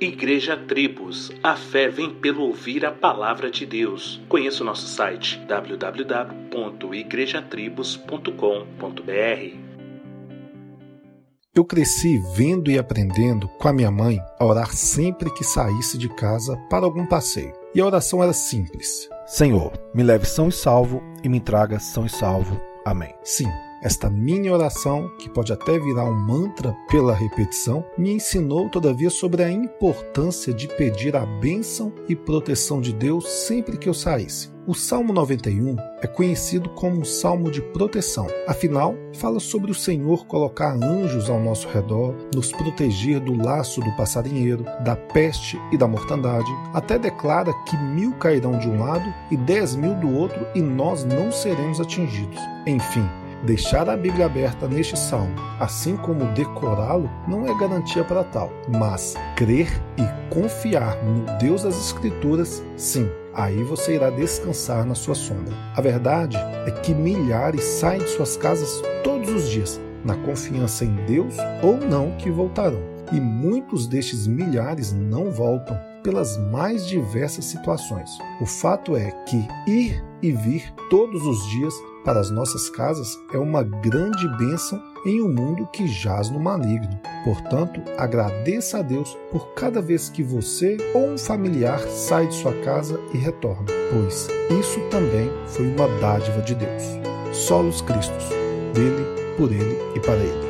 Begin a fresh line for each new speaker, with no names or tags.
Igreja Tribos, a fé vem pelo ouvir a palavra de Deus. Conheça o nosso site www.igrejatribos.com.br.
Eu cresci vendo e aprendendo com a minha mãe a orar sempre que saísse de casa para algum passeio. E a oração era simples: Senhor, me leve são e salvo e me traga são e salvo. Amém. Sim, esta minha oração, que pode até virar um mantra pela repetição, me ensinou todavia sobre a importância de pedir a bênção e proteção de Deus sempre que eu saísse. O Salmo 91 é conhecido como um salmo de proteção. Afinal, fala sobre o Senhor colocar anjos ao nosso redor, nos proteger do laço do passarinheiro, da peste e da mortandade. Até declara que mil cairão de um lado e dez mil do outro e nós não seremos atingidos. Enfim, Deixar a Bíblia aberta neste salmo, assim como decorá-lo, não é garantia para tal, mas crer e confiar no Deus das Escrituras, sim, aí você irá descansar na sua sombra. A verdade é que milhares saem de suas casas todos os dias, na confiança em Deus ou não que voltarão. E muitos destes milhares não voltam pelas mais diversas situações. O fato é que ir e vir todos os dias para as nossas casas é uma grande bênção em um mundo que jaz no maligno. Portanto, agradeça a Deus por cada vez que você ou um familiar sai de sua casa e retorna, pois isso também foi uma dádiva de Deus. Solos Cristos, dele, por ele e para ele.